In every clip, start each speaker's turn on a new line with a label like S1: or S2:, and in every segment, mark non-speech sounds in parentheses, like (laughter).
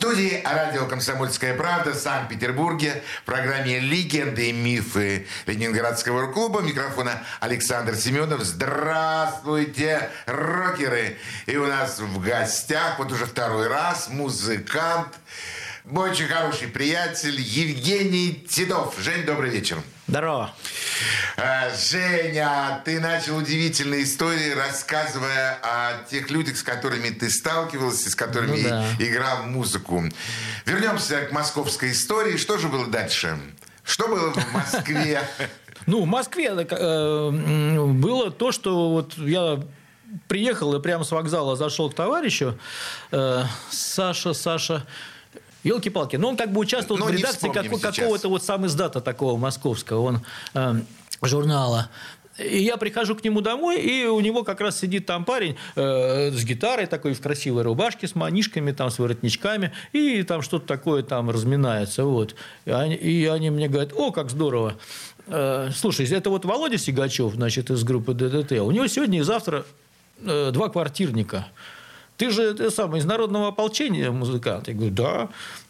S1: Студии радио «Комсомольская правда» в Санкт-Петербурге в программе «Легенды и мифы Ленинградского рок-клуба». Микрофона Александр Семенов. Здравствуйте, рокеры! И у нас в гостях вот уже второй раз музыкант, мой очень хороший приятель Евгений Титов. Жень, добрый вечер.
S2: Здорово.
S1: Э, Женя, ты начал удивительные истории, рассказывая о тех людях, с которыми ты сталкивался, с которыми
S2: Ну да.
S1: играл музыку. Вернемся к московской истории. Что же было дальше? Что было в Москве? (laughs)
S2: Ну, в Москве э, м, было то, что вот я приехал и прямо с вокзала зашел к товарищу. э, Саша, Саша. Елки-палки. Но он как бы участвовал
S1: Ну,
S2: в редакции
S1: сейчас.
S2: какого-то вот сам издата такого московского. Он э, журнала. И я прихожу к нему домой, и у него как раз сидит там парень э, с гитарой такой в красивой рубашке, с манишками, там, с воротничками, и там что-то такое там разминается. Вот. И, они, и они мне говорят, о, как здорово. Э, слушай, это вот Володя Сигачев, значит, из группы ДДТ. У него сегодня и завтра э, два квартирника. Ты же ты сам, из народного ополчения музыкант. Я говорю, да.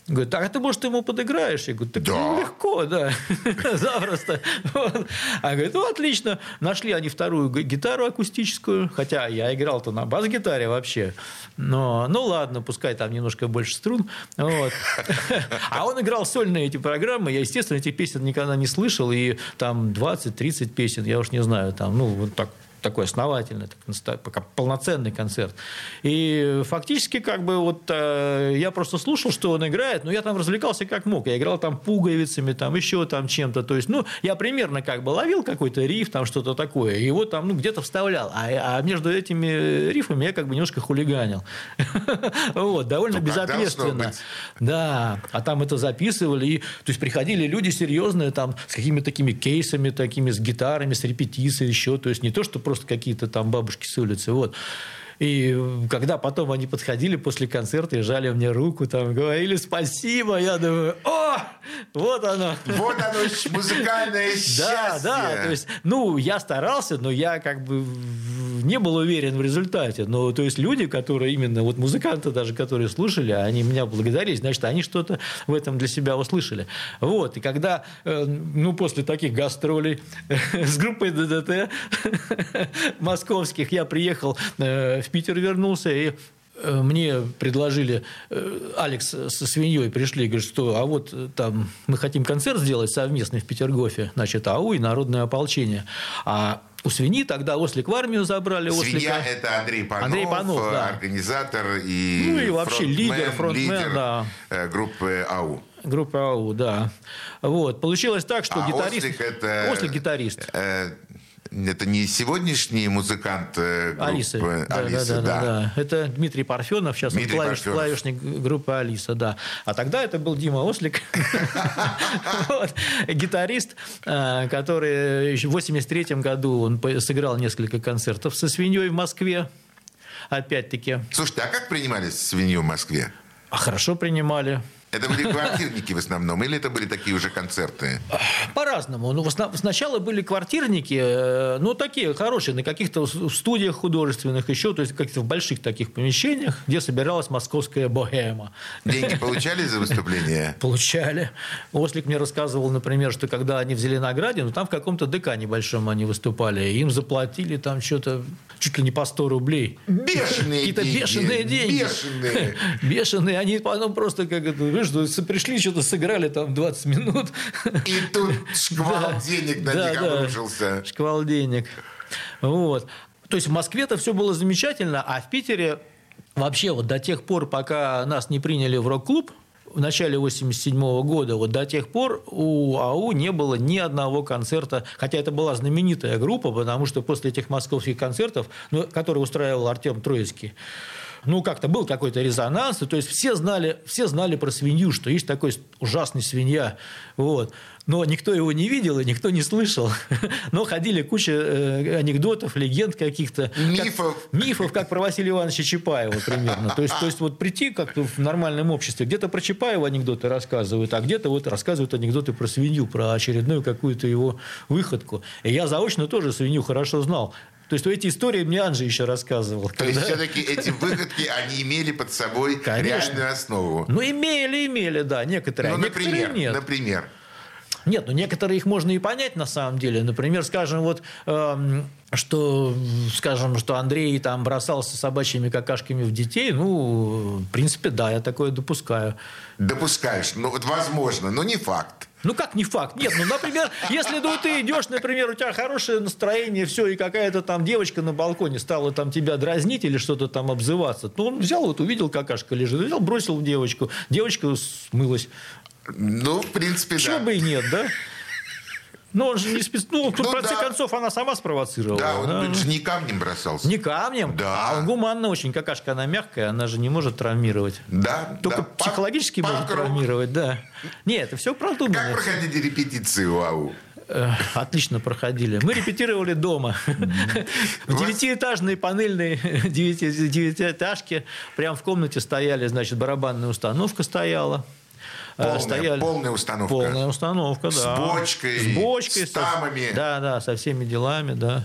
S2: Говорит, а ты, может, ему подыграешь? Я говорю, так
S1: Да.
S2: ну, легко, да, (laughs) запросто. Вот. А говорит, ну, отлично. Нашли они вторую гитару акустическую, хотя я играл-то на бас-гитаре вообще. Но, ну, ладно, пускай там немножко больше струн. Вот. (laughs) А он играл сольные эти программы. Я, естественно, этих песен никогда не слышал. И там 20-30 песен, я уж не знаю, там, ну, вот так такой основательный, так, пока полноценный концерт. И фактически как бы вот э, я просто слушал, что он играет, но я там развлекался как мог. Я играл там пуговицами, там еще там чем-то. То есть, ну, я примерно как бы ловил какой-то риф, там что-то такое, и его там, ну, где-то вставлял. А, а между этими рифами я как бы немножко хулиганил. (laughs) Вот, довольно
S1: Ну,
S2: безответственно. Да, а там это записывали, и, то есть приходили люди серьезные, там, с какими-то такими кейсами, такими, с гитарами, с репетицией еще, то есть не то, что просто какие-то там бабушки с улицы, вот. И когда потом они подходили после концерта и жали мне руку, там, говорили спасибо, я думаю, о, вот оно.
S1: Вот оно, музыкальное счастье.
S2: Да, да, то есть, ну, я старался, но я как бы не был уверен в результате. Но, то есть, люди, которые именно, вот музыканты даже, которые слушали, они меня благодарили, значит, они что-то в этом для себя услышали. Вот, и когда, э, ну, после таких гастролей с группой ДДТ (laughs) московских я приехал э, в Питер, вернулся, и э, мне предложили, э, Алекс со свиньей пришли, говорит, что а вот э, там мы хотим концерт сделать совместный в Петергофе, значит, АУ и Народное ополчение. А у свиньи тогда Ослик в армию забрали.
S1: Свинья
S2: Ослика.
S1: – это Андрей Панов,
S2: Андрей Панов,
S1: э,
S2: да.
S1: организатор и
S2: Ну и вообще лидер, фронтмен,
S1: лидер,
S2: да.
S1: э, группы АУ.
S2: Группа АУ, да. Вот. Получилось так, что
S1: А
S2: гитарист...
S1: Ослик – это...
S2: Ослик гитарист.
S1: э, это не сегодняшний музыкант э, группы
S2: Алисы. Да,
S1: Алисы,
S2: да, да, да, да. Это Дмитрий Парфенов, сейчас
S1: Дмитрий
S2: он клавиш-
S1: Парфенов.
S2: клавишник группы Алиса, да. А тогда это был Дима Ослик, (laughs) гитарист, э, который в 83 году он сыграл несколько концертов со свиньей в Москве. Опять-таки.
S1: Слушайте, а как принимались свинью в Москве?
S2: А хорошо принимали.
S1: Это были квартирники в основном, или это были такие уже концерты?
S2: По-разному. Ну, сначала были квартирники, э, ну, такие хорошие, на каких-то студиях художественных еще, то есть каких-то в больших таких помещениях, где собиралась московская богема.
S1: Деньги получали за выступление? (laughs)
S2: Получали. Ослик мне рассказывал, например, что когда они в Зеленограде, ну там в каком-то ДК небольшом они выступали, им заплатили там что-то чуть ли не по 100 рублей.
S1: Бешеные
S2: Какие-то
S1: деньги.
S2: бешеные деньги.
S1: Бешеные. (laughs)
S2: Бешеные. Они потом просто как это, ну, пришли, что-то сыграли там 20 минут.
S1: И тут (laughs) шквал денег на них обрушился.
S2: Шквал денег. Вот. То есть в Москве-то все было замечательно, а в Питере вообще вот до тех пор, пока нас не приняли в рок-клуб, в начале 87 года, вот до тех пор у АУ не было ни одного концерта, хотя это была знаменитая группа, потому что после этих московских концертов, ну, которые устраивал Артем Троицкий, ну, как-то был какой-то резонанс, то есть все знали, все знали про свинью, что есть такой ужасный свинья, вот. но никто его не видел и никто не слышал. (laughs) Но ходили куча э, анекдотов, легенд каких-то.
S1: Мифов.
S2: Как, мифов, как про Василия Ивановича Чапаева примерно. То есть, то есть вот прийти как-то в нормальном обществе, где-то про Чапаева анекдоты рассказывают, а где-то вот рассказывают анекдоты про свинью, про очередную какую-то его выходку. И я заочно тоже свинью хорошо знал. То есть эти истории мне Анжи еще рассказывал.
S1: То когда... есть все-таки эти выходки, они имели под собой Конечно. реальную основу?
S2: Ну, имели, имели, да, некоторые. Ну,
S1: а например, некоторые нет. например.
S2: Нет, ну некоторые их можно и понять на самом деле. Например, скажем, вот э, что, скажем, что Андрей там бросался собачьими какашками в детей, ну, в принципе, да, я такое допускаю.
S1: Допускаешь, ну вот возможно, но не факт.
S2: Ну как не факт? Нет, ну, например, если ну, ты идешь, например, у тебя хорошее настроение, все, и какая-то там девочка на балконе стала там тебя дразнить или что-то там обзываться, то он взял, вот увидел, какашка лежит, взял, бросил в девочку, девочка смылась.
S1: Ну, в принципе,
S2: Чего
S1: да.
S2: бы и нет, да? Ну, он же не спец... Ну, ну, в конце да. концов, она сама спровоцировала.
S1: Да, он да? же не камнем бросался.
S2: Не камнем?
S1: Да.
S2: А он гуманно очень. Какашка, она мягкая, она же не может травмировать.
S1: Да.
S2: Только
S1: да.
S2: психологически Панк... может травмировать, да. Нет, это все продумано.
S1: Как проходили репетиции у АУ?
S2: Отлично проходили. Мы репетировали дома. В девятиэтажной панельной девятиэтажке. Прям в комнате стояли, значит, барабанная установка стояла.
S1: Э, полная, стояли... полная установка.
S2: Полная установка, да.
S1: С бочкой,
S2: с, бочкой,
S1: с тамами.
S2: Со, да, да, со всеми делами, да.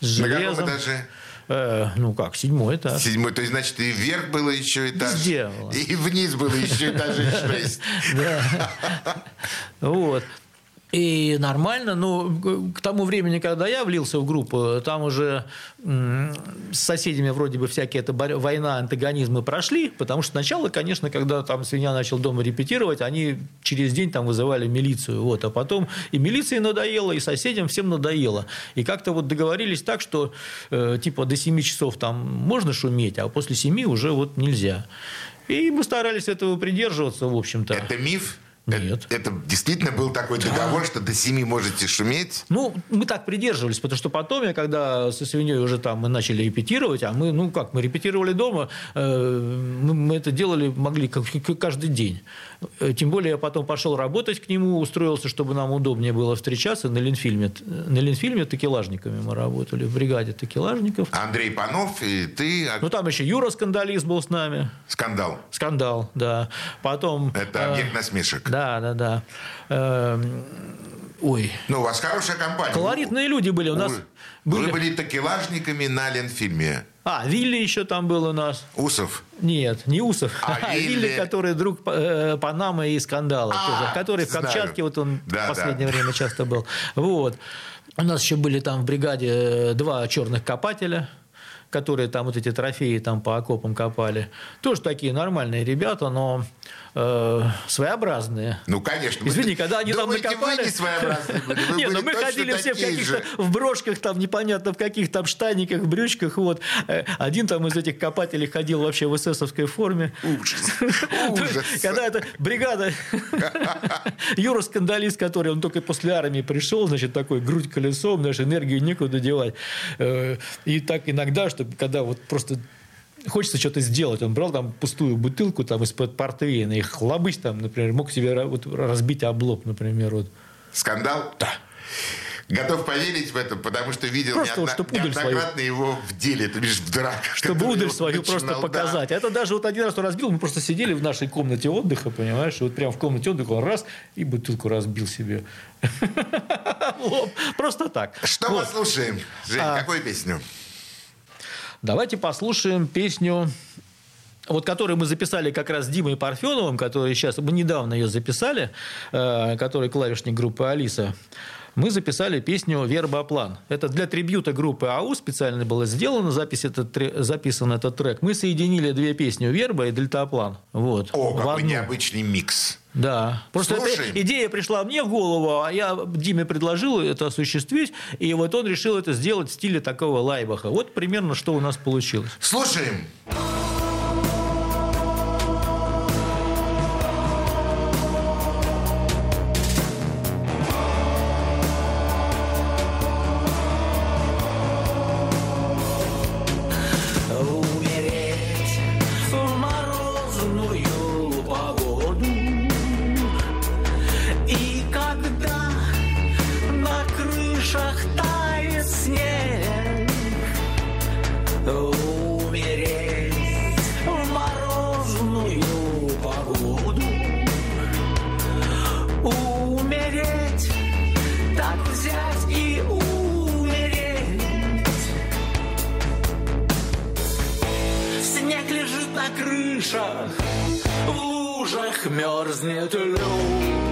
S2: С железом. На каком этаже? Э, ну как, седьмой этаж.
S1: Седьмой, то есть, значит, и вверх было еще этаж.
S2: Везде.
S1: И вниз было еще этажей шесть. (laughs)
S2: Да. Вот. И нормально, но к тому времени, когда я влился в группу, там уже с соседями вроде бы всякие это война, антагонизмы прошли, потому что сначала, конечно, когда там свинья начал дома репетировать, они через день там вызывали милицию, вот, а потом и милиции надоело, и соседям всем надоело. И как-то вот договорились так, что э, типа до 7 часов там можно шуметь, а после 7 уже вот нельзя. И мы старались этого придерживаться, в общем-то.
S1: Это миф?
S2: Нет.
S1: Это, это действительно был такой договор, что до семи можете шуметь?
S2: Ну, мы так придерживались, потому что потом я, когда со свиньей уже там мы начали репетировать, а мы, ну как, мы репетировали дома, э, мы, мы это делали, могли каждый день. Э, тем более я потом пошел работать к нему, устроился, чтобы нам удобнее было встречаться на Ленфильме. На Ленфильме такелажниками мы работали, в бригаде такелажников.
S1: Андрей Панов и ты...
S2: Ну, там еще Юра Скандалист был с нами.
S1: Скандал.
S2: Скандал, да. Потом...
S1: Это объект э, насмешек.
S2: Да, да, да. Эм, ой.
S1: Ну, у вас хорошая компания.
S2: Колоритные люди были. У нас
S1: вы были... были такелажниками на Ленфильме.
S2: А, Вилли еще там был у нас.
S1: Усов?
S2: Нет, не Усов.
S1: А, (laughs) а Вилли...
S2: Вилли, который друг э, Панамы и скандала. А, тоже, который знаю. в Камчатке, вот он да, в последнее да. время часто был. Вот. У нас еще были там в бригаде э, два черных копателя которые там вот эти трофеи там по окопам копали. Тоже такие нормальные ребята, но э, своеобразные.
S1: Ну, конечно.
S2: Извини, когда они
S1: Думаете,
S2: там накопали...
S1: вы не своеобразные были? Вы (laughs)
S2: Нет, ну мы ходили все в каких-то в брошках, там непонятно в каких там штаниках, брючках. Вот. Э, один там из этих копателей ходил вообще в эсэсовской форме.
S1: Ужас. (laughs) Ужас.
S2: Когда эта бригада... (laughs) Юра Скандалист, который он только после армии пришел, значит, такой грудь колесом, знаешь, энергию некуда девать. Э, и так иногда, что когда вот просто хочется что-то сделать. Он брал там пустую бутылку там из-под портвейна и хлобысь там, например, мог себе вот, разбить облоб, например. Вот.
S1: Скандал?
S2: Да.
S1: Готов поверить в это, потому что видел просто неодно, вот, неоднократно свою... его в деле, то бишь в драках.
S2: Чтобы удаль свою просто показать. Да. Это даже вот один раз он разбил, мы просто сидели в нашей комнате отдыха, понимаешь, и вот прямо в комнате отдыха он раз и бутылку разбил себе. (laughs) Просто так.
S1: Что послушаем, Жень, а какую песню?
S2: Давайте послушаем песню вот которую мы записали как раз с Димой Парфеновым, который сейчас, мы недавно ее записали, э, который клавишник группы «Алиса», мы записали песню «Вербоплан». Это для трибюта группы АУ специально было сделано, запись этот, записан этот трек. Мы соединили две песни «Верба» и «Дельтаплан». Вот,
S1: О, какой необычный микс.
S2: Да. Просто
S1: Слушай.
S2: эта идея пришла мне в голову, а я Диме предложил это осуществить, и вот он решил это сделать в стиле такого лайбаха. Вот примерно что у нас получилось.
S1: Слушаем.
S3: И крышах, в лужах мерзнет лед.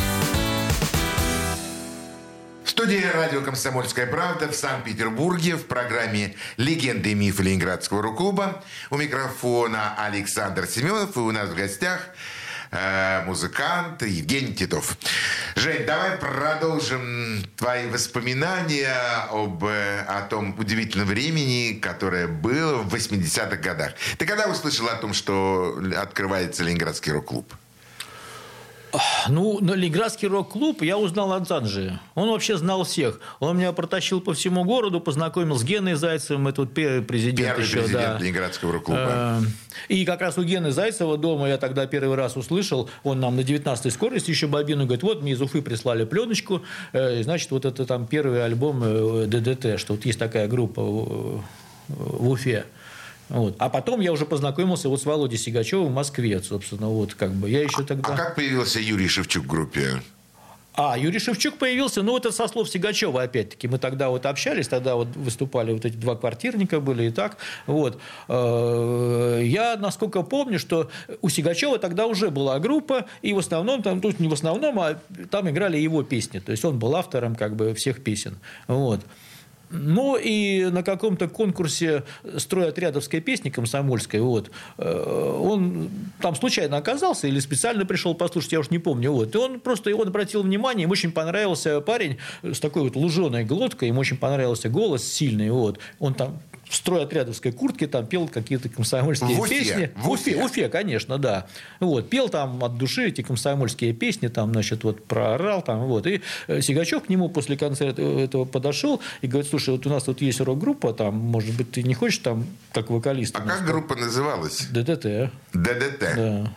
S1: Студии радио «Комсомольская правда» в Санкт-Петербурге в программе «Легенды и мифы Ленинградского рок-клуба». У микрофона Александр Семенов и у нас в гостях э, музыкант Евгений Титов. Жень, давай продолжим твои воспоминания об, э, о том удивительном времени, которое было в 80-х годах. Ты когда услышал о том, что открывается Ленинградский рок-клуб?
S2: Ну, Ленинградский рок-клуб я узнал от Занжи. Он вообще знал всех. Он меня протащил по всему городу, познакомил с Геной Зайцевым, это вот первый президент
S1: Первый
S2: еще,
S1: президент
S2: да.
S1: Ленинградского рок-клуба.
S2: Э, И как раз у Гены Зайцева дома я тогда первый раз услышал, он нам на 19-й скорости еще бобину говорит, вот мне из Уфы прислали пленочку, э, значит, вот это там первый альбом э, ДДТ, что вот есть такая группа в Уфе. Вот. А потом я уже познакомился вот с Володей Сигачевым в Москве, собственно, вот как бы. Я еще тогда...
S1: А как появился Юрий Шевчук в группе?
S2: А, Юрий Шевчук появился, ну, это со слов Сигачева, опять-таки. Мы тогда вот общались, тогда вот выступали вот эти два квартирника были и так. Вот. Э, Я, насколько помню, что у Сигачева тогда уже была группа, и в основном, там, тут не в основном, а там играли его песни. То есть он был автором как бы всех песен. Вот. Ну и на каком-то конкурсе стройотрядовской песни комсомольской, вот, э, он там случайно оказался или специально пришел послушать, я уж не помню. Вот, и он просто его обратил внимание, ему очень понравился парень с такой вот луженой глоткой, ему очень понравился голос сильный. Вот. Он там в стройотрядовской куртке там пел какие-то комсомольские
S1: В Уфе,
S2: песни.
S1: в Уфе.
S2: В Уфе, конечно, да. Вот, пел там от души эти комсомольские песни, там, значит, вот проорал там, вот. И э, Сигачев к нему после концерта этого подошел и говорит, слушай, вот у нас тут есть рок-группа, там, может быть, ты не хочешь там как вокалист?
S1: А как
S2: там?»
S1: группа называлась?
S2: ДДТ.
S1: ДДТ.
S2: Да.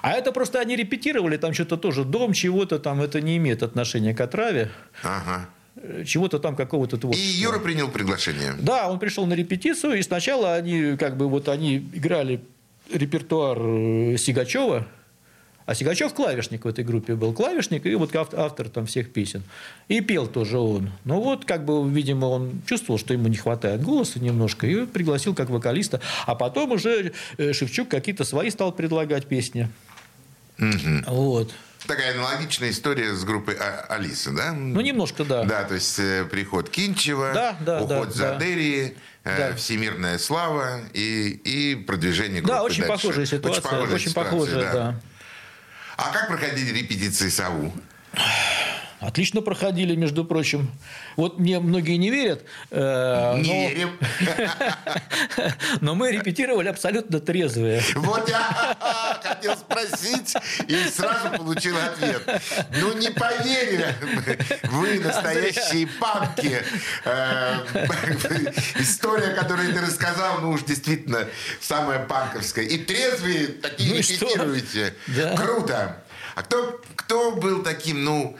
S2: А это просто они репетировали, там что-то тоже дом чего-то там, это не имеет отношения к отраве,
S1: Ага.
S2: Э, чего-то там какого-то
S1: И
S2: творчества.
S1: Юра принял приглашение.
S2: Да, он пришел на репетицию, и сначала они как бы вот они играли репертуар э, Сигачева, а Сигачев клавишник в этой группе был, клавишник и вот ав- автор там всех песен. И пел тоже он. Ну вот, как бы, видимо, он чувствовал, что ему не хватает голоса немножко, и пригласил как вокалиста. А потом уже э, Шевчук какие-то свои стал предлагать песни. Вот.
S1: Такая аналогичная история с группой А- Алиса, да?
S2: Ну, немножко, да.
S1: Да, то есть э, приход Кинчева,
S2: Да, да,
S1: уход
S2: да,
S1: Задерии, э,
S2: Да.
S1: всемирная слава и, и продвижение группы
S2: Да, очень
S1: дальше.
S2: похожая ситуация. Очень,
S1: ситуация,
S2: похожая, да.
S1: А как проходили репетиции САУ?
S2: Отлично проходили, между прочим. Вот мне многие не верят. э,
S1: Не
S2: но-
S1: верим. (laughs)
S2: Но мы репетировали абсолютно трезвые.
S1: Вот я (laughs) хотел спросить и сразу получил ответ. Ну, не поверили вы, настоящие панки. Э, (laughs) История, которую ты рассказал, ну уж действительно самая панковская. И трезвые такие
S2: Ну
S1: репетируете. Круто. А кто, кто был таким, ну,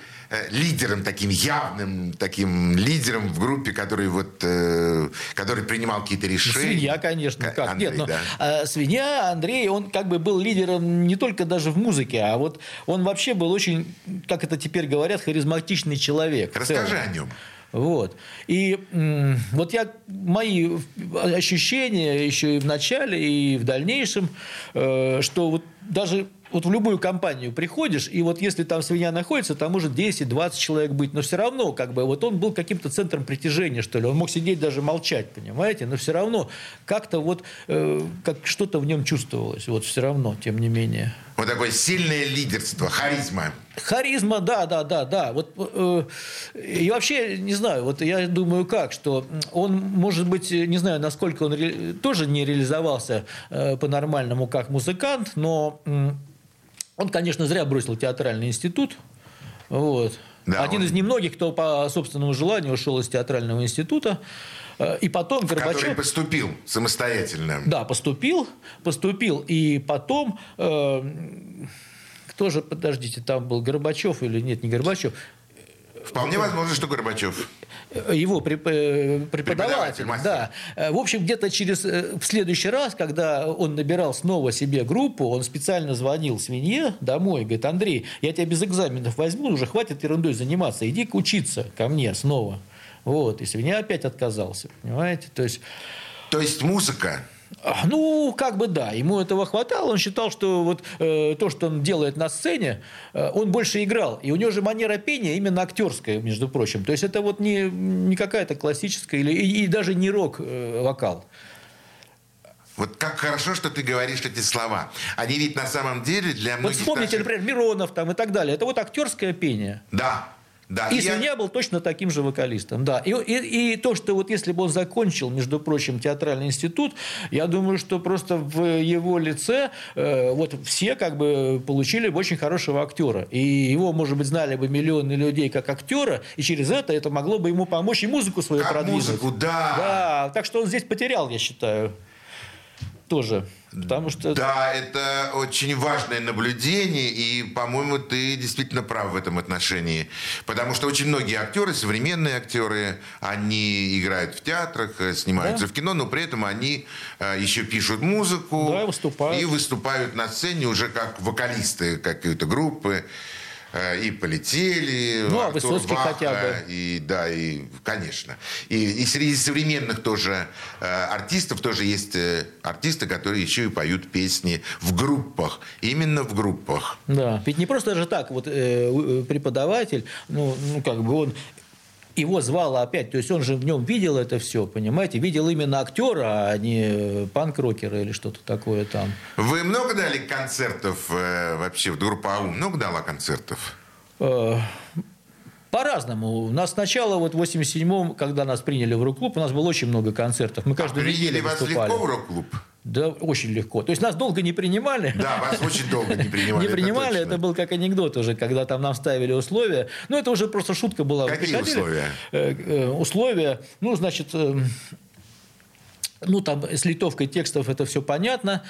S1: лидером, таким явным, таким лидером в группе, который вот, э, который принимал какие-то решения?
S2: Свинья, конечно. Как?
S1: Андрей,
S2: Нет, но,
S1: да.
S2: а, свинья Андрей, он как бы был лидером не только даже в музыке, а вот он вообще был очень, как это теперь говорят, харизматичный человек.
S1: Расскажи о нем.
S2: Вот. И м, вот я мои ощущения еще и в начале, и в дальнейшем, э, что вот даже вот в любую компанию приходишь, и вот если там свинья находится, там может 10-20 человек быть, но все равно как бы вот он был каким-то центром притяжения, что ли. Он мог сидеть даже молчать, понимаете, но все равно как-то вот э, как что-то в нем чувствовалось, вот все равно, тем не менее.
S1: Вот такое сильное лидерство, харизма.
S2: Харизма, да, да, да, да. Вот, э, и вообще, не знаю, вот я думаю как, что он, может быть, не знаю, насколько он ре- тоже не реализовался э, по-нормальному как музыкант, но м, он, конечно, зря бросил театральный институт. Вот.
S1: Да,
S2: Один
S1: он-
S2: из немногих, кто по собственному желанию ушел из театрального института. Э, И потом
S1: Который
S2: Горбачев...
S1: поступил самостоятельно.
S2: Да, поступил, поступил, и потом, э, кто же, подождите, там был Горбачев или нет, не Горбачев,
S1: Вполне возможно, что Горбачев.
S2: Его э,
S1: Преподаватель,
S2: да. Э, В общем, где-то через э, в следующий раз, когда он набирал снова себе группу, он специально звонил свинье домой, говорит, Андрей, я тебя без экзаменов возьму, уже хватит ерундой заниматься, иди-ка учиться ко мне снова. Вот, и свинья опять отказался, понимаете? То есть
S1: То есть музыка.
S2: Ну, как бы да, ему этого хватало. Он считал, что вот э, то, что он делает на сцене, э, он больше играл. И у него же манера пения именно актерская, между прочим. То есть это вот не, не какая-то классическая или и, и даже не рок-вокал.
S1: Вот как хорошо, что ты говоришь эти слова. Они ведь на самом деле для
S2: Вот
S1: многих
S2: вспомните,
S1: наших-
S2: например, Миронов там и так далее. Это вот актерское пение.
S1: Да, да.
S2: И
S1: Я-
S2: Свинья был точно таким же вокалистом, да. И, и, и то, что вот если бы он закончил, между прочим, театральный институт, я думаю, что просто в его лице э, вот все как бы получили бы очень хорошего актера. И его, может быть, знали бы миллионы людей как актера, и через это это могло бы ему помочь и музыку свою
S1: Как
S2: продвинуть.
S1: музыку, да.
S2: Да, так что он здесь потерял, я считаю, тоже. Потому что...
S1: Да, это очень важное наблюдение, и, по-моему, ты действительно прав в этом отношении. Потому что очень многие актеры, современные актеры, они играют в театрах, э, снимаются
S2: Да.
S1: в кино, но при этом они э, еще пишут музыку.
S2: Да, выступают.
S1: И выступают на сцене уже как вокалисты какой-то группы. Э, И полетели,
S2: Ну, а
S1: Артур
S2: Высоцкий
S1: Ваха,
S2: хотя бы.
S1: И да, и конечно. И, и среди современных тоже э, артистов тоже есть э, артисты, которые еще и поют песни в группах. Именно в группах.
S2: Да, ведь не просто же так, вот э, э, преподаватель, ну, ну, как бы он его звало опять, то есть он же в нем видел это все, понимаете, видел именно актера, а не э, панк-рокера или что-то такое там.
S1: Вы много дали концертов э, вообще? Вот группа АУ много дала концертов?
S2: Э, По-разному. У нас сначала, вот в 87-м, когда нас приняли в рок-клуб, у нас было очень много концертов. Мы каждую
S1: Приняли
S2: неделю
S1: вас
S2: выступали.
S1: легко в рок-клуб?
S2: Да, очень легко. То есть нас долго не принимали.
S1: Да, вас очень долго не принимали. (laughs)
S2: Не принимали, это был как анекдот уже, когда там нам ставили условия. Ну, это уже просто шутка была.
S1: Какие условия?
S2: Э, э, Условия, ну, значит, э, ну, там с литовкой текстов это все понятно.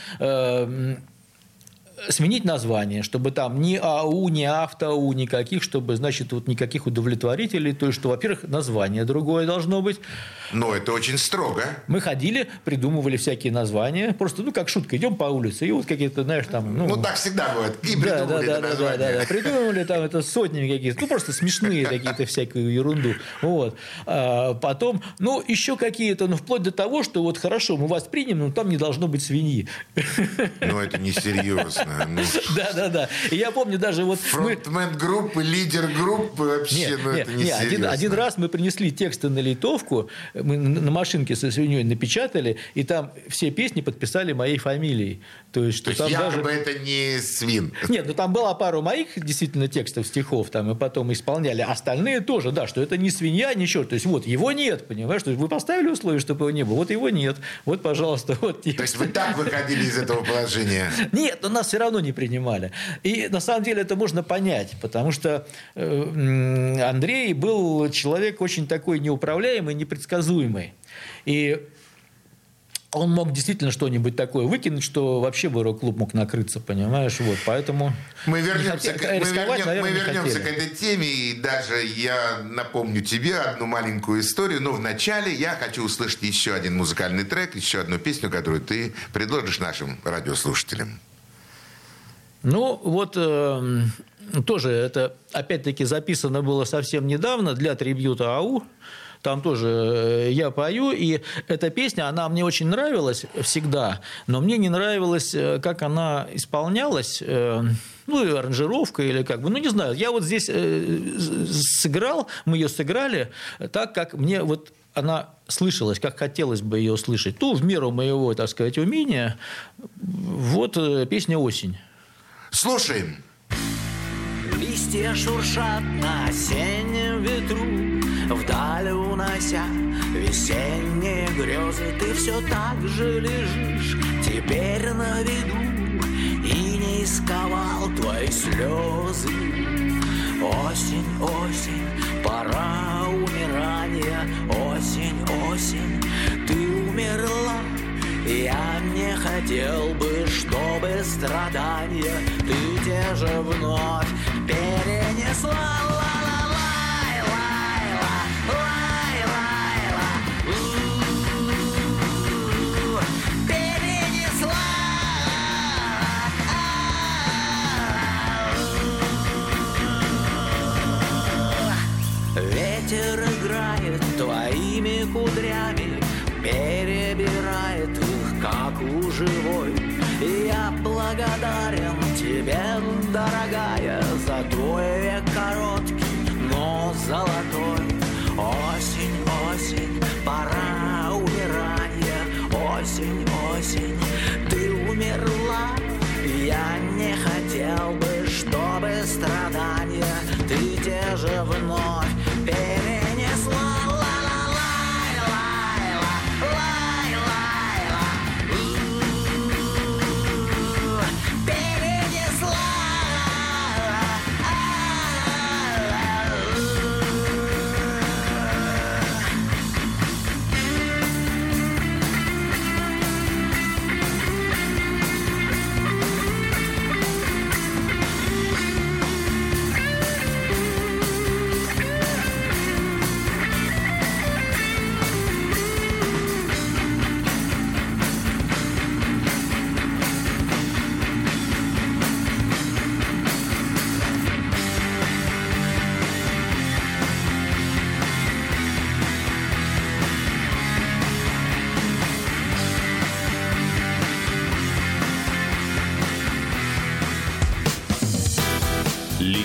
S2: Сменить название, чтобы там ни АУ, ни АВТОУ, никаких, чтобы, значит, вот никаких удовлетворителей. То есть, что, во-первых, название другое должно быть.
S1: Но это очень строго.
S2: Мы ходили, придумывали всякие названия. Просто, ну, как шутка, идем по улице, и вот какие-то, знаешь, там...
S1: Ну, так всегда бывает. И
S2: Да, да,
S1: придумали
S2: да, да, да,
S1: название.
S2: да, да. Придумывали там это сотнями каких-то, ну просто смешные (laughs) какие-то всякую ерунду. Вот. А потом, ну еще какие-то, ну вплоть до того, что вот хорошо, мы вас примем, но там не должно быть свиньи.
S1: Ну, это несерьезно. Ну,
S4: Да, да, да. И я помню даже вот
S1: фронтмен группы, лидер группы вообще, ну это не
S4: один, раз мы принесли тексты на литовку, мы на машинке со свиньей напечатали, и там все песни подписали моей фамилией. То есть,
S1: То
S4: что там даже...
S1: это не свин.
S4: Нет, ну там была пару моих действительно текстов, стихов, там, и потом исполняли. Остальные тоже, да, что это не свинья, ничего. То есть вот его нет, понимаешь? То есть вы поставили условие, чтобы его не было. Вот его нет. Вот, пожалуйста, (laughs) вот
S1: То есть вы так выходили из этого положения.
S4: нет, но нас все равно не принимали. И на самом деле это можно понять, потому что э, Андрей был человек очень такой неуправляемый, непредсказуемый. И он мог действительно что-нибудь такое выкинуть, что вообще бы рок-клуб мог накрыться, понимаешь? Вот, поэтому...
S1: Мы
S4: не
S1: вернемся,
S4: хоте-
S1: к, мы
S4: рисковать,
S1: вернем-
S4: наверное,
S1: мы
S4: не
S1: вернемся к
S4: хотели.
S1: этой теме, и даже я напомню тебе одну маленькую историю, но вначале я хочу услышать еще один музыкальный трек, еще одну песню, которую ты предложишь нашим радиослушателям.
S4: Ну, вот э, тоже это, опять-таки, записано было совсем недавно для трибьюта АУ. Там тоже э, я пою, и эта песня, она мне очень нравилась всегда, но мне не нравилось, э, как она исполнялась, э, ну, и аранжировка или как бы, ну, не знаю. Я вот здесь сыграл, мы ее сыграли так, как мне вот она слышалась, как хотелось бы ее слышать. Ну, в меру моего, так сказать, умения. Вот песня «Осень».
S1: Слушаем.
S2: Листья шуршат на осеннем ветру Вдаль унося весенние грезы. Ты все так же лежишь теперь на виду И не исковал твои слезы Осень, осень, пора умирания. Осень, осень, ты умерла я не хотел бы, чтобы страдания Ты те же вновь перенесла. Перенесла Ветер играет твоими кудрями у живой. Я благодарен тебе, дорогая За твой век короткий, но золотой. Осень, осень, пора умирания Осень, осень,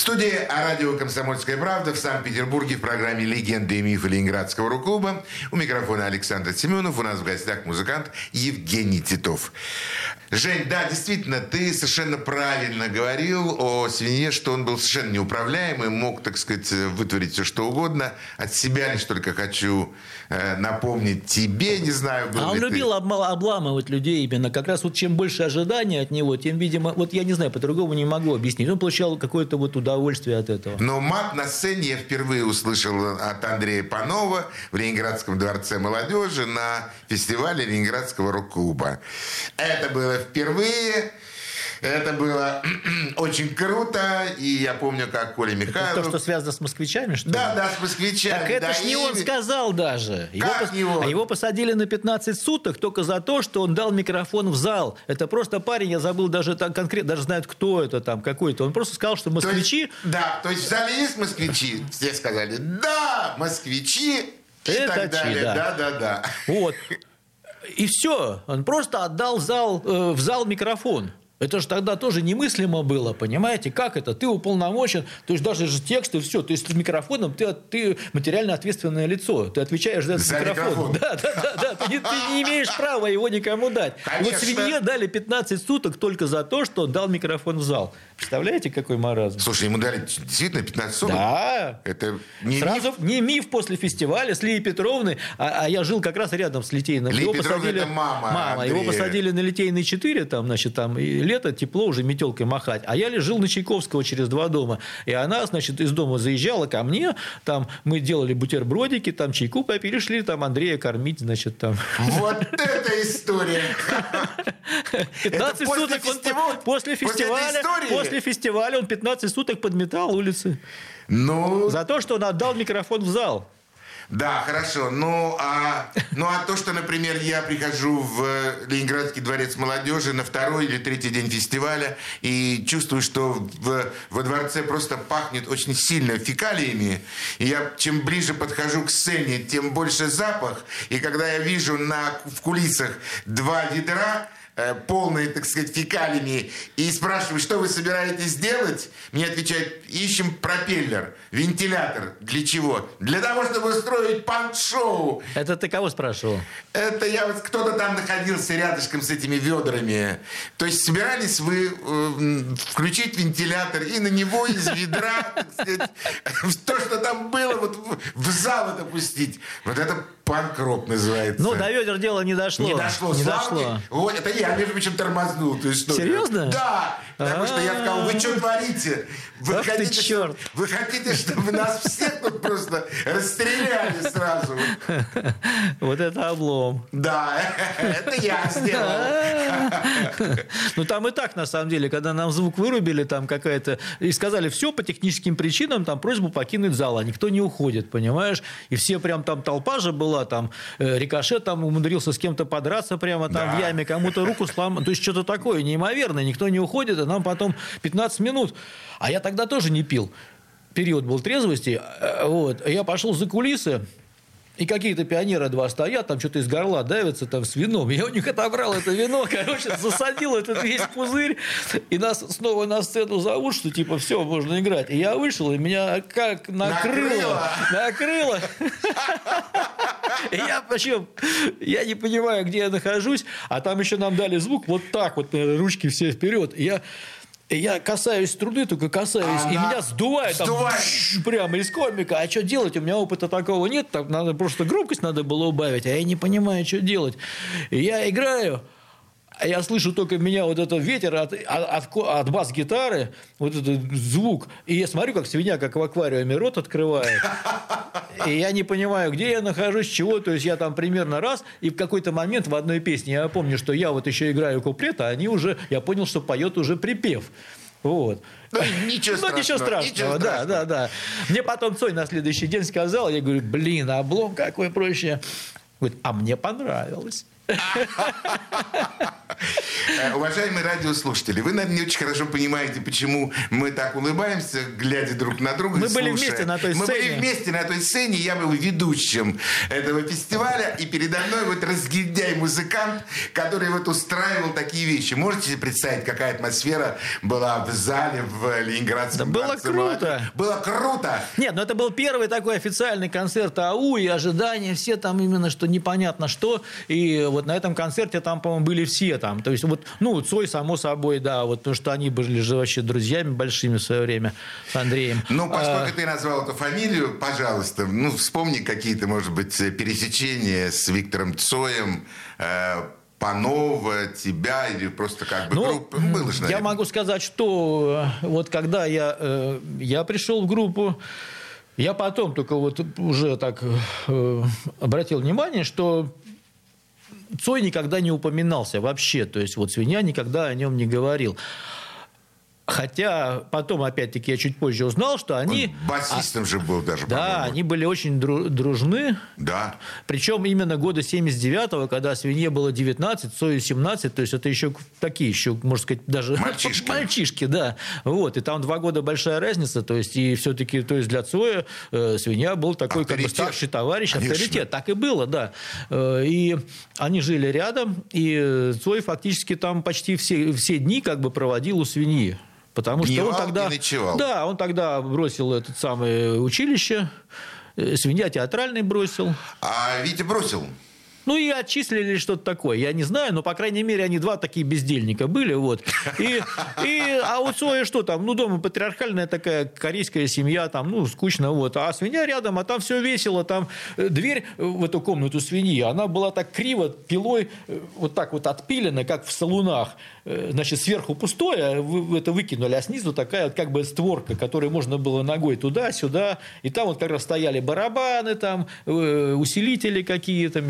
S1: В студии радио «Комсомольская правда» в Санкт-Петербурге в программе «Легенды и мифы Ленинградского рок-клуба». У микрофона Александр Семенов. У нас в гостях музыкант Евгений Титов. Жень, да, действительно, ты совершенно правильно говорил о свинье, что он был совершенно неуправляемый, мог, так сказать, вытворить все, что угодно. От себя лишь только хочу напомнить тебе, не знаю,
S4: А он
S1: ты-
S4: любил обламывать людей именно. Как раз вот чем больше ожиданий от него, тем, видимо, вот я не знаю, по-другому не могу объяснить. Он получал какое-то вот удовольствие от этого.
S1: Но мат на сцене я впервые услышал от Андрея Панова в Ленинградском дворце молодежи на фестивале Ленинградского рок-клуба. Это было впервые. Это было (clears throat) очень круто, и я помню, как Коля Михайлов...
S2: То, что связано с москвичами, что ли?
S1: Да, да, с москвичами.
S2: Так это
S1: да,
S2: ж не
S1: и-
S2: он сказал даже.
S1: Как
S2: пос-
S1: не он?
S2: А его посадили на 15 суток только за то, что он дал микрофон в зал. Это просто парень, я забыл даже там конкретно, даже знают, кто это там какой-то. Он просто сказал, что
S1: То есть-
S2: москвичи...
S1: да, то есть в зале есть москвичи? Все сказали, да, москвичи. И
S2: Это
S1: так
S2: чи,
S1: далее.
S2: да.
S1: Да, да, да.
S2: Вот. И все. Он просто отдал зал, э, в зал микрофон. Это же тогда тоже немыслимо было, понимаете? Как это? Ты уполномочен, то есть даже же текст и все. То есть с микрофоном ты, ты материально ответственное лицо. Ты отвечаешь за
S1: За
S2: микрофон.
S1: микрофон.
S2: Да, да, да, да. Ты, не, ты не имеешь права его никому дать. И Вот
S1: Конечно.
S2: свинье дали 15 суток только за то, что дал микрофон в зал. Представляете, какой маразм?
S1: Слушай, ему дали действительно 15 суток?
S2: Да.
S1: Это не
S2: Сразу
S1: миф?
S2: не миф после фестиваля с Лией Петровной, а, а я жил как раз рядом с Литейным.
S1: Лия
S2: Его
S1: Петровна
S2: посадили,
S1: это мама
S2: его
S1: Андрея.
S2: посадили на Литейный 4, там, значит, там и лето, тепло, уже метелкой махать. А я ли жил на Чайковского через два дома. И она, значит, из дома заезжала ко мне, там мы делали бутербродики, там чайку попили, шли там Андрея кормить, значит, там.
S1: Вот (laughs) это история!
S2: 15
S1: после
S2: суток после фестиваля, после фестиваля он 15 суток подметал улицы.
S1: Ну,
S2: За то, что он отдал микрофон в зал.
S1: Да, хорошо. Ну а, ну, а то, что, например, я прихожу в Ленинградский дворец молодежи на второй или третий день фестиваля и чувствую, что в, во дворце просто пахнет очень сильно фекалиями. И я чем ближе подхожу к сцене, тем больше запах. И когда я вижу на, в кулисах два ведра, э, полные, так сказать, фекалиями, и спрашиваю, что вы собираетесь делать, мне отвечают, ищем пропеллер, вентилятор. Для чего? Для того, чтобы устроить панк-шоу.
S2: Это ты кого спрашивал?
S1: Это я вот кто-то там находился рядышком с этими ведрами. То есть собирались вы э, включить вентилятор и на него из ведра, (laughs) так сказать, то, что там было, вот в, зал это пустить. Вот это панк-рок называется.
S2: Ну, до ведер дело не дошло.
S1: Не дошло.
S2: Не дошло.
S1: Вот, это я, между прочим, тормознул эту историю.
S2: Серьезно?
S1: Да. Потому что я сказал, вы что творите? Вы
S2: Ах ты
S1: хотите,
S2: черт.
S1: Вы хотите, чтобы нас всех тут просто расстреляли сразу?
S2: Вот это облом.
S1: Да, это я сделал.
S2: Ну, там и так, на самом деле, когда нам звук вырубили, там какая-то... И сказали, все по техническим причинам, там просьбу покинуть зал, а никто не уходит, понимаешь? И все прям там толпа же была, там э, Рикошет там умудрился с кем-то подраться прямо там в яме, кому-то руку сломать. То есть что-то такое неимоверное, никто не уходит, а нам потом 15 минут. А я тогда тоже не пил. Период был трезвости. Э, Вот. Я пошел за кулисы, и какие-то пионеры два стоят, там что-то из горла давятся там с вином. Я у них отобрал это вино, (laughs) короче, засадил этот весь пузырь. И нас снова на сцену зовут, что типа все, можно играть. И я вышел, и меня как накрыло. Накрыло. Я почему, я не понимаю, где я нахожусь, а там еще нам дали звук вот так вот, наверное, ручки все вперед. Я я касаюсь труды, только касаюсь, и
S1: Она
S2: меня сдувает, там,
S1: сдувает. (laughs)
S2: прямо из комика. А что делать? У меня опыта такого нет. Там надо просто громкость надо было убавить, а я не понимаю, что делать. И я играю, я слышу только меня вот этот ветер от, от, от бас-гитары, вот этот звук. И я смотрю, как свинья, как в аквариуме, рот открывает. И я не понимаю, где я нахожусь, чего. То есть я там примерно раз, и в какой-то момент в одной песне я помню, что я вот еще играю куплет, а они уже, я понял, что поет уже припев. Вот.
S1: Ну, ничего
S2: Ну, ничего
S1: страшного,
S2: страшного,
S1: ничего
S2: да,
S1: страшного.
S2: да, да. Мне потом Цой на следующий день сказал, я говорю, блин, облом какой проще. Говорит, а мне понравилось.
S1: Э, Уважаемые радиослушатели, вы, наверное, не очень хорошо понимаете, почему мы так улыбаемся, глядя друг на друга.
S2: Мы были вместе на той
S1: Мы были
S2: сцене.
S1: вместе на той сцене, я был ведущим этого фестиваля, и передо мной вот разгильдяй-музыкант, который вот устраивал такие вещи. Можете себе представить, какая атмосфера была в зале в Ленинградском
S2: было круто.
S1: Было круто!
S2: Нет, ну это был первый такой официальный концерт АУ, и ожидания все там именно, что непонятно что. И вот на этом концерте там, по-моему, были все там. То есть вот, ну, Цой, само собой, да, вот, потому что они были же вообще друзьями большими в свое время с Андреем.
S1: Ну, поскольку
S2: А,
S1: ты назвал эту фамилию, пожалуйста, ну, вспомни какие-то, может быть, пересечения с Виктором Цоем, э, Панова, тебя или просто как бы
S2: Ну,
S1: группа. Ну, было же,
S2: я
S1: наверное.
S2: могу сказать, что э, вот когда я, э, я пришел в группу, я потом только вот уже так обратил внимание, что Цой никогда не упоминался вообще, то есть вот свинья никогда о нем не говорил. Хотя потом, опять-таки, я чуть позже узнал, что они...
S1: Он басистом же был даже,
S2: Да,
S1: по-моему.
S2: они были очень дру- дружны.
S1: Да.
S2: Причем именно года 79-го, когда свинье было 19, Цою 17, то есть это еще такие еще, можно сказать, даже
S1: Мальчишки. (laughs)
S2: мальчишки, да. Вот, и там два года большая разница, то есть и все-таки, то есть для Цоя э, свинья был такой как бы
S1: Авторитет.
S2: старший товарищ,
S1: Конечно.
S2: авторитет. Так и было, да. Э, И они жили рядом, и Цой фактически там почти все, все дни как бы проводил у свиньи. Потому что он тогда...
S1: ночевал.
S2: Да, он тогда бросил это самое училище, э, свинья театральный бросил.
S1: А Витя бросил.
S2: Ну и отчислили или что-то такое. Я не знаю, но, по крайней мере, они два такие бездельника были. Вот. И, и, а у Цоя что там? Ну, дома патриархальная такая корейская семья, там, ну, скучно. Вот. А свинья рядом, а там все весело. Там э, дверь в эту комнату свиньи, она была так криво пилой э, вот так вот отпилена, как в салунах. Э, Значит, сверху пустое, вы это выкинули, а снизу такая вот как бы створка, которой можно было ногой туда-сюда. И там вот как раз стояли барабаны, там усилители какие-то,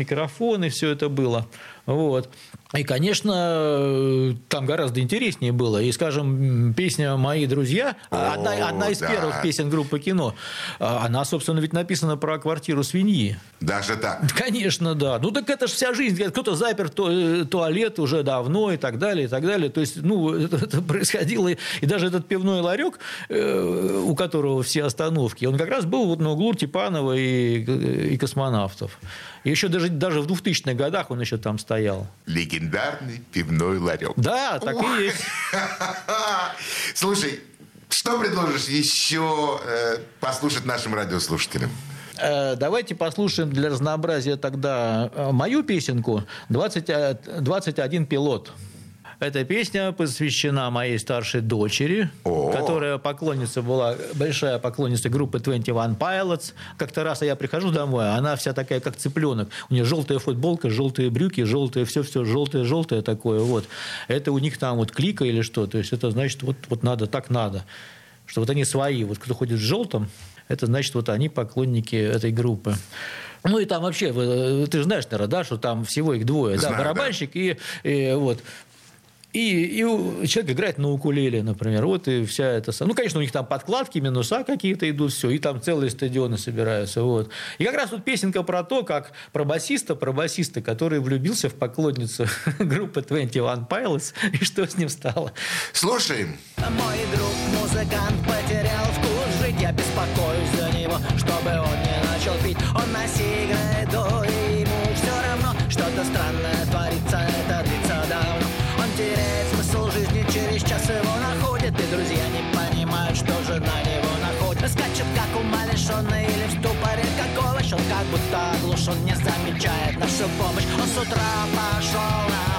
S2: микрофоны, все это было. Вот. И, конечно, э, там гораздо интереснее было. И, скажем, песня «Мои друзья»,
S1: О,
S2: одна, одна из
S1: да.
S2: первых песен группы «Кино», а, она, собственно, ведь написана про квартиру свиньи.
S1: Даже так. (laughs)
S2: Конечно, да. Ну так это же вся жизнь. Кто-то запер э, туалет уже давно и так далее, и так далее. То есть, ну, (laughs) это, происходило. И, и даже этот пивной ларек, э, у которого все остановки, он как раз был вот на углу Типанова и, и космонавтов. И еще даже, даже в 2000-х годах он еще там стоял.
S1: Легендарный пивной ларек.
S2: Да, так и есть. (laughs)
S1: Слушай, что предложишь еще э, послушать нашим радиослушателям?
S2: Э, Давайте послушаем для разнообразия тогда э, мою песенку «20, э, «21 пилот». Эта песня посвящена моей старшей дочери,
S1: О.
S2: которая поклонница была, большая поклонница группы 21 Pilots. Как-то раз я прихожу домой, а она вся такая, как цыпленок. У нее желтая футболка, желтые брюки, желтое все-все, желтое-желтое такое. Вот. Это у них там вот клика или что. То есть это значит, вот, вот надо, так надо. Что вот они свои. Вот кто ходит в желтом, это значит, вот они поклонники этой группы. Ну и там вообще, вы- ты же знаешь, наверное, да, что там всего их двое.
S1: Знаю,
S2: да,
S1: да.
S2: барабанщик и, и вот. И, и человек играет на укулеле, например. Вот и вся эта... Ну, конечно, у них там подкладки, минуса какие-то идут, все. И там целые стадионы собираются. Вот. И как раз тут песенка про то, как про басиста, про басиста, который влюбился в поклонницу (laughs) группы 21 Pilots, и что с ним стало.
S1: Слушаем.
S3: Мой друг музыкант потерял вкус жить Я беспокоюсь за него, чтобы он не начал пить Он на сей играет до, и ему все равно Что-то странное Он как будто оглушен, не замечает нашу помощь. Он с утра пошел на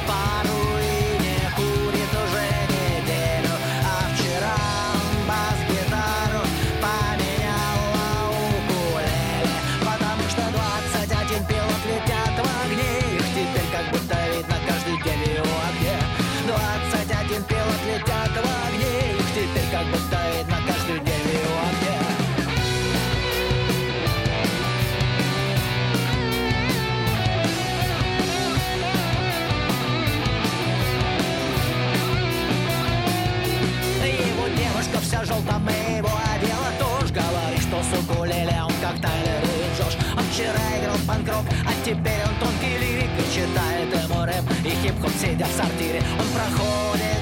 S3: хип-хоп сидя в сортире. Он проходит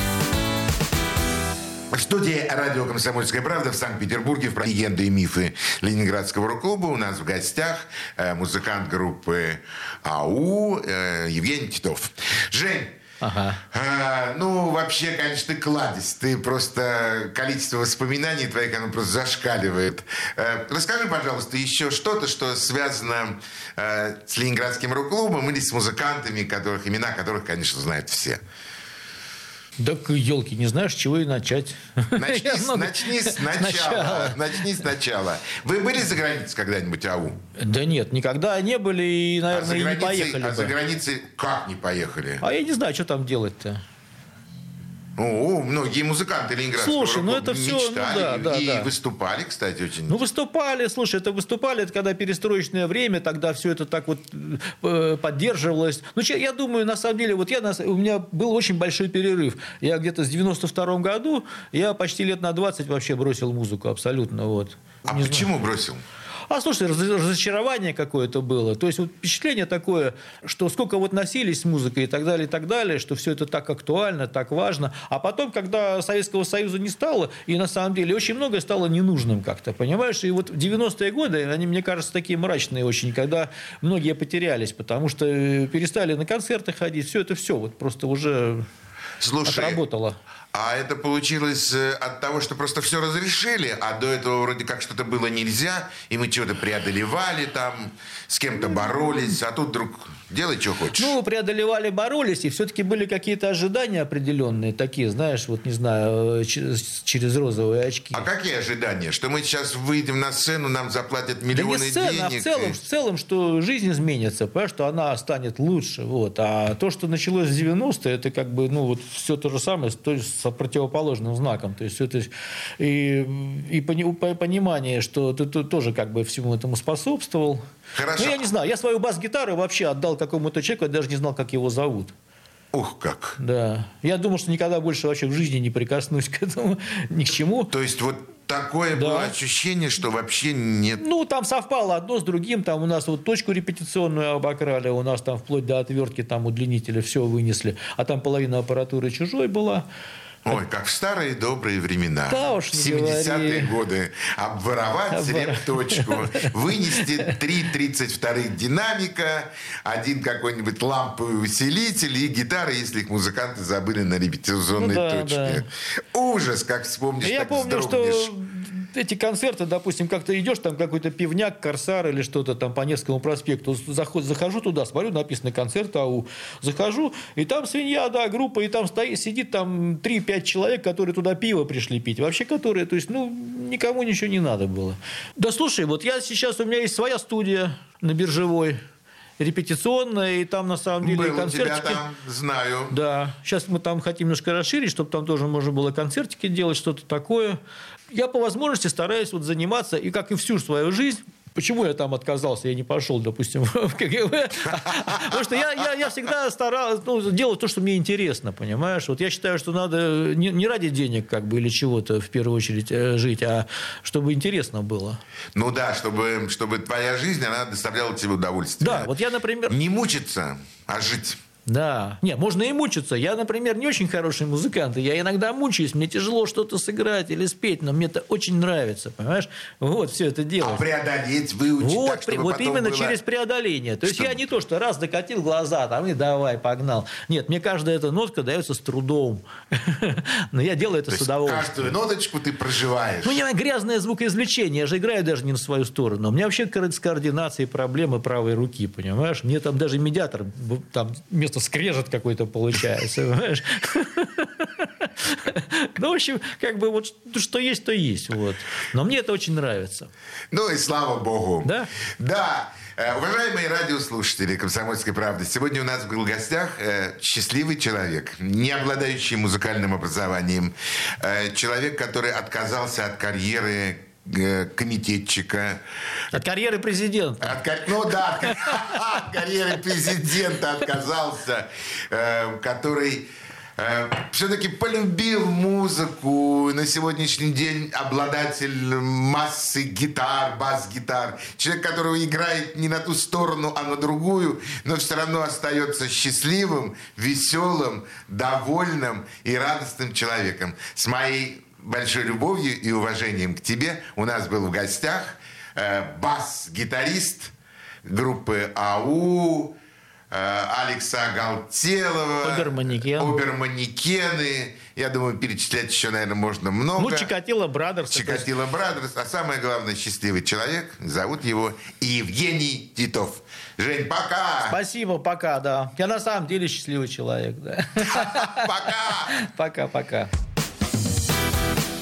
S1: В студии радио «Комсомольская правда» в Санкт-Петербурге в «Легенды и мифы» Ленинградского рок-клуба у нас в гостях э, музыкант группы АУ э, Евгений Титов. Жень,
S2: Ага.
S1: А, ну, вообще, конечно, ты кладезь. Ты просто... Количество воспоминаний твоих, оно просто зашкаливает. Э, расскажи, пожалуйста, еще что-то, что связано э, с Ленинградским рок-клубом или с музыкантами, которых, имена которых, конечно, знают все.
S2: Так, елки, не знаешь, чего и начать.
S1: Начни, с-
S2: много-
S1: начни (laughs) сначала. Начни сначала. Вы были за границей когда-нибудь, АУ?
S2: Да нет, никогда не были и,
S1: А
S2: наверное,
S1: за
S2: и не
S1: границей,
S2: поехали
S1: а за
S2: бы.
S1: границей как не поехали?
S2: А я не знаю, что там делать-то.
S1: Ну, многие музыканты Ленинградского
S2: Слушай, ну это всё, ну да, да,
S1: и
S2: да.
S1: выступали, кстати, очень.
S2: Ну, выступали, слушай, это выступали, это когда перестроечное время, тогда все это так вот э, поддерживалось. Ну, я думаю, на самом деле, вот я, у меня был очень большой перерыв. Я где-то с 92 году, я почти лет на 20 вообще бросил музыку абсолютно, вот.
S1: а
S2: Не знаю.
S1: почему бросил?
S2: А слушай, раз- разочарование какое-то было. То есть вот впечатление такое, что сколько вот носились с музыкой и так далее, и так далее, что все это так актуально, так важно. А потом, когда Советского Союза не стало, и на самом деле очень многое стало ненужным как-то, понимаешь? И вот в 90-е годы, они, мне кажется, такие мрачные очень, когда многие потерялись, потому что э, перестали на концерты ходить, все это все вот просто уже
S1: Слушай,
S2: отработало.
S1: А это получилось э, от того, что просто все разрешили, а до этого вроде как что-то было нельзя, и мы что-то преодолевали там, с кем-то боролись, а тут вдруг делай, что хочешь.
S2: Ну, преодолевали, боролись, и все-таки были какие-то ожидания определенные, такие, знаешь, вот не знаю, э, через розовые очки.
S1: А какие ожидания? Что мы сейчас выйдем на сцену, нам заплатят
S2: Да не
S1: миллионы
S2: сцена, а
S1: денег?
S2: в целом,
S1: и-
S2: в целом, что жизнь изменится, понимаешь, что она станет лучше. Вот. А то, что началось в 90-е, это как бы, ну, вот все то же самое, то есть с противоположным знаком. То есть это и, и пони- по- понимание, что ты, ты тоже как бы всему этому способствовал.
S1: Хорошо.
S2: Ну, я не знаю, я свою бас-гитару вообще отдал какому-то человеку, я даже не знал, как его зовут.
S1: Ух, как.
S2: Да. Я думал, что никогда больше вообще в жизни не прикоснусь к этому, (laughs) ни к чему.
S1: То есть вот такое
S2: Да.
S1: было ощущение, что вообще нет
S2: Ну, там совпало одно с другим. Там у нас вот точку репетиционную обокрали, у нас там вплоть до отвертки там удлинителя все вынесли. А там половина аппаратуры чужой была.
S1: Ой, как в старые добрые времена.
S2: Да уж
S1: В
S2: не
S1: 70-е
S2: говори.
S1: годы. Обворовать
S2: Обвор-
S1: репточку, вынести три 32-х динамика, один какой-нибудь ламповый усилитель и гитары, если их музыканты забыли на репетиционной
S2: Ну да,
S1: точке. Ужас, как вспомнишь,
S2: Я
S1: так
S2: помню,
S1: вздрогнешь.
S2: что эти концерты, допустим, как-то идешь, там какой-то пивняк, корсар или что-то там по Невскому проспекту, заход, захожу туда, смотрю, написано концерт АУ, захожу, и там свинья, да, группа, и там стоит, сидит там 3-5 человек, которые туда пиво пришли пить, вообще которые, то есть, ну, никому ничего не надо было. Да слушай, вот я сейчас, у меня есть своя студия на Биржевой, репетиционная, и там на самом деле
S1: Был у тебя
S2: концертики.
S1: там, знаю.
S2: Да, сейчас мы там хотим немножко расширить, чтобы там тоже можно было концертики делать, что-то такое. Я по возможности стараюсь вот заниматься, и как и всю свою жизнь, Почему я там отказался, я не пошел, допустим, (laughs) в КГБ? Потому что я, я, я всегда старался ну, делать то, что мне интересно, понимаешь? Вот я считаю, что надо не, не ради денег как бы или чего-то в первую очередь э, жить, а чтобы интересно было.
S1: Ну да, чтобы, чтобы твоя жизнь, она доставляла тебе удовольствие.
S2: Да, вот я, например...
S1: Не мучиться, а жить.
S2: Да. Нет, можно и мучиться. Я, например, не очень хороший музыкант, и я иногда мучаюсь, мне тяжело что-то сыграть или спеть, но мне это очень нравится, понимаешь? Вот все это
S1: А
S2: делать.
S1: преодолеть, выучить
S2: Вот,
S1: так, чтобы
S2: вот именно
S1: было-
S2: через преодоление. То есть
S1: Чтобы-
S2: я не то, что раз докатил глаза, там и давай, погнал. Нет, мне каждая эта нотка дается с трудом. (laughs) Но я делаю это
S1: То
S2: с удовольствием.
S1: каждую ноточку ты проживаешь.
S2: Ну, у меня грязное звукоизвлечение, я же играю даже не на свою сторону. У меня вообще с координацией проблемы правой руки, понимаешь? Мне там даже медиатор, там вместо скрежет какой-то получается, (laughs) понимаешь? Ну, в общем, как бы вот что есть, то есть. Вот. Но мне это очень нравится.
S1: Ну и слава богу.
S2: Да?
S1: Да. Э, уважаемые радиослушатели «Комсомольской правды», сегодня у нас был в гостях э, счастливый человек, не обладающий музыкальным образованием, э, человек, который отказался от карьеры комитетчика.
S2: От карьеры президента.
S1: От, ну да, от, (laughs) от карьеры президента отказался, э, который э, все-таки полюбил музыку. На сегодняшний день обладатель массы гитар, бас-гитар. Человек, который играет не на ту сторону, а на другую, но все равно остается счастливым, веселым, довольным и радостным человеком. С моей большой любовью и уважением к тебе у нас был в гостях э, бас-гитарист группы АУ, э, Алекса Галтелова.
S2: Оберманекен.
S1: Оберманекены. Я думаю, перечислять еще, наверное, можно много.
S2: Ну, Чикатило Брадерс.
S1: Чикатило Брадерс. А самое главное, счастливый человек. Зовут его Евгений Титов. Жень, пока!
S2: Спасибо, пока, да. Я на самом деле счастливый человек, да. (laughs)
S1: Пока!
S2: Пока-пока.